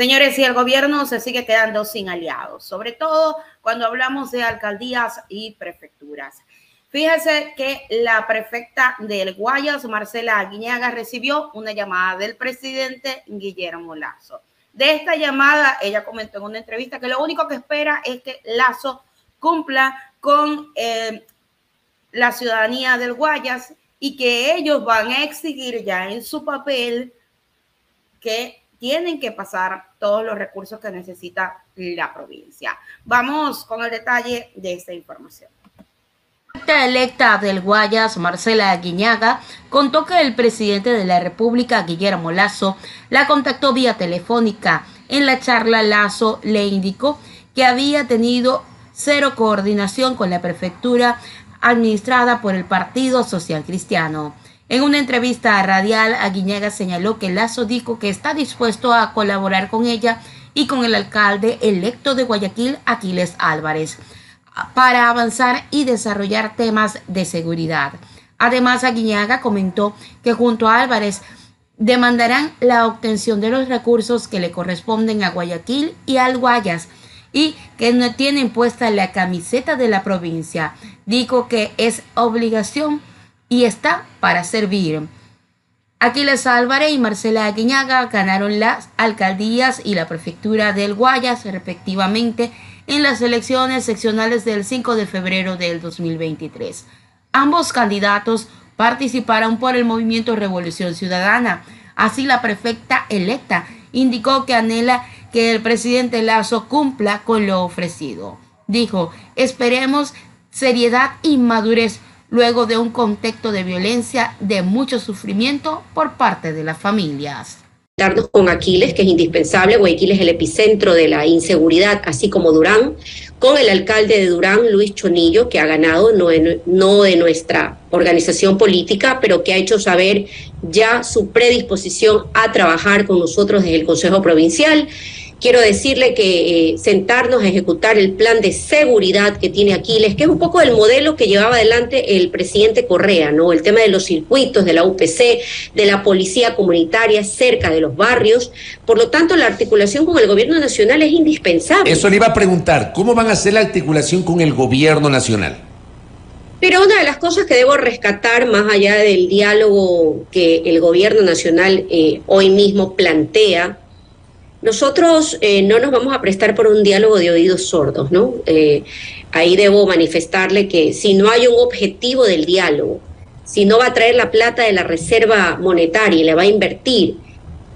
Señores, si el gobierno se sigue quedando sin aliados, sobre todo cuando hablamos de alcaldías y prefecturas. Fíjese que la prefecta del Guayas, Marcela Aguiñaga, recibió una llamada del presidente Guillermo Lazo. De esta llamada, ella comentó en una entrevista que lo único que espera es que Lazo cumpla con eh, la ciudadanía del Guayas y que ellos van a exigir ya en su papel que tienen que pasar todos los recursos que necesita la provincia. Vamos con el detalle de esta información. La electa del Guayas, Marcela Guiñaga, contó que el presidente de la República, Guillermo Lazo, la contactó vía telefónica. En la charla, Lazo le indicó que había tenido cero coordinación con la prefectura administrada por el Partido Social Cristiano. En una entrevista radial, Aguiñaga señaló que Lazo dijo que está dispuesto a colaborar con ella y con el alcalde electo de Guayaquil, Aquiles Álvarez, para avanzar y desarrollar temas de seguridad. Además, Aguiñaga comentó que junto a Álvarez demandarán la obtención de los recursos que le corresponden a Guayaquil y al Guayas y que no tienen puesta la camiseta de la provincia. Dijo que es obligación y está para servir. Aquiles Álvarez y Marcela Aguiñaga ganaron las alcaldías y la prefectura del Guayas respectivamente en las elecciones seccionales del 5 de febrero del 2023. Ambos candidatos participaron por el movimiento Revolución Ciudadana. Así la prefecta electa indicó que anhela que el presidente Lazo cumpla con lo ofrecido. Dijo, esperemos seriedad y madurez luego de un contexto de violencia de mucho sufrimiento por parte de las familias con Aquiles, que es indispensable. Guayaquil es el epicentro de la inseguridad, así como Durán, con el alcalde de Durán, Luis Chonillo, que ha ganado, no, no de nuestra organización política, pero que ha hecho saber ya su predisposición a trabajar con nosotros desde el Consejo Provincial. Quiero decirle que eh, sentarnos a ejecutar el plan de seguridad que tiene Aquiles, que es un poco el modelo que llevaba adelante el presidente Correa, ¿no? El tema de los circuitos, de la UPC, de la policía comunitaria cerca de los barrios. Por lo tanto, la articulación con el gobierno nacional es indispensable. Eso le iba a preguntar, ¿cómo van a hacer la articulación con el gobierno nacional? Pero una de las cosas que debo rescatar, más allá del diálogo que el gobierno nacional eh, hoy mismo plantea, nosotros eh, no nos vamos a prestar por un diálogo de oídos sordos, ¿no? Eh, ahí debo manifestarle que si no hay un objetivo del diálogo, si no va a traer la plata de la reserva monetaria y le va a invertir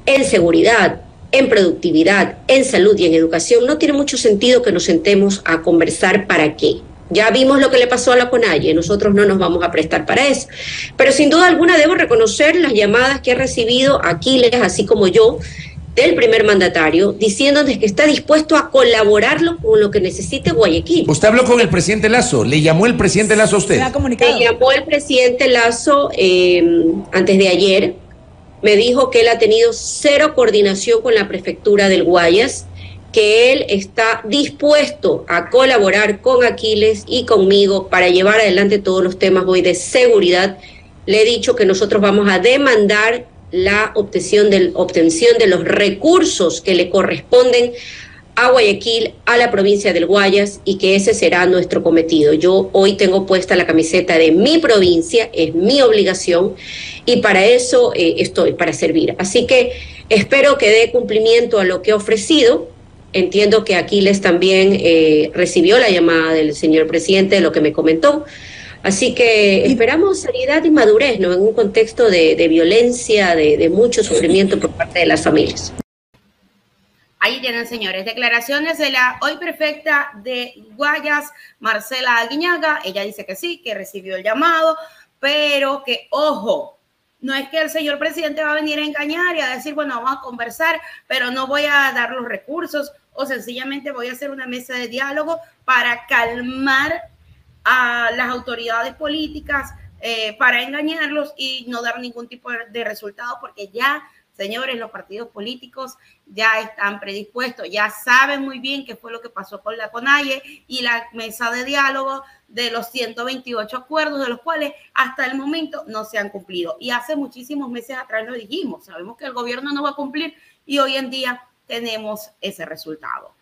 en seguridad, en productividad, en salud y en educación, no tiene mucho sentido que nos sentemos a conversar para qué. Ya vimos lo que le pasó a la CONAIE, nosotros no nos vamos a prestar para eso. Pero sin duda alguna debo reconocer las llamadas que ha recibido Aquiles, así como yo, del primer mandatario diciéndoles que está dispuesto a colaborarlo con lo que necesite Guayaquil. Usted habló con el presidente Lazo, ¿le llamó el presidente Lazo a usted? Le llamó el presidente Lazo em, antes de ayer, me dijo que él ha tenido cero coordinación con la prefectura del Guayas, que él está dispuesto a colaborar con Aquiles y conmigo para llevar adelante todos los temas hoy de seguridad. Le he dicho que nosotros vamos a demandar la obtención, del, obtención de los recursos que le corresponden a Guayaquil, a la provincia del Guayas y que ese será nuestro cometido. Yo hoy tengo puesta la camiseta de mi provincia, es mi obligación y para eso eh, estoy, para servir. Así que espero que dé cumplimiento a lo que he ofrecido. Entiendo que Aquiles también eh, recibió la llamada del señor presidente, de lo que me comentó. Así que esperamos seriedad y madurez, ¿no? En un contexto de, violencia, de, mucho sufrimiento por parte de las familias. Ahí tienen, señores, declaraciones de la hoy perfecta de Guayas, Marcela Aguiñaga. Ella dice que sí, que recibió el llamado, pero que, ojo, no es que el señor presidente va a venir a engañar y a decir, bueno, vamos a conversar, pero no voy a dar los recursos o sencillamente voy a hacer una mesa de diálogo para calmar a las autoridades políticas eh, para engañarlos y no dar ningún tipo de, resultado, porque ya, señores, los partidos políticos ya están predispuestos, ya saben muy bien qué fue lo que pasó con la CONAIE y la mesa de diálogo de los 128 acuerdos, de los cuales hasta el momento no se han cumplido. Y hace muchísimos meses atrás lo dijimos, sabemos que el gobierno no va a cumplir y hoy en día tenemos ese resultado.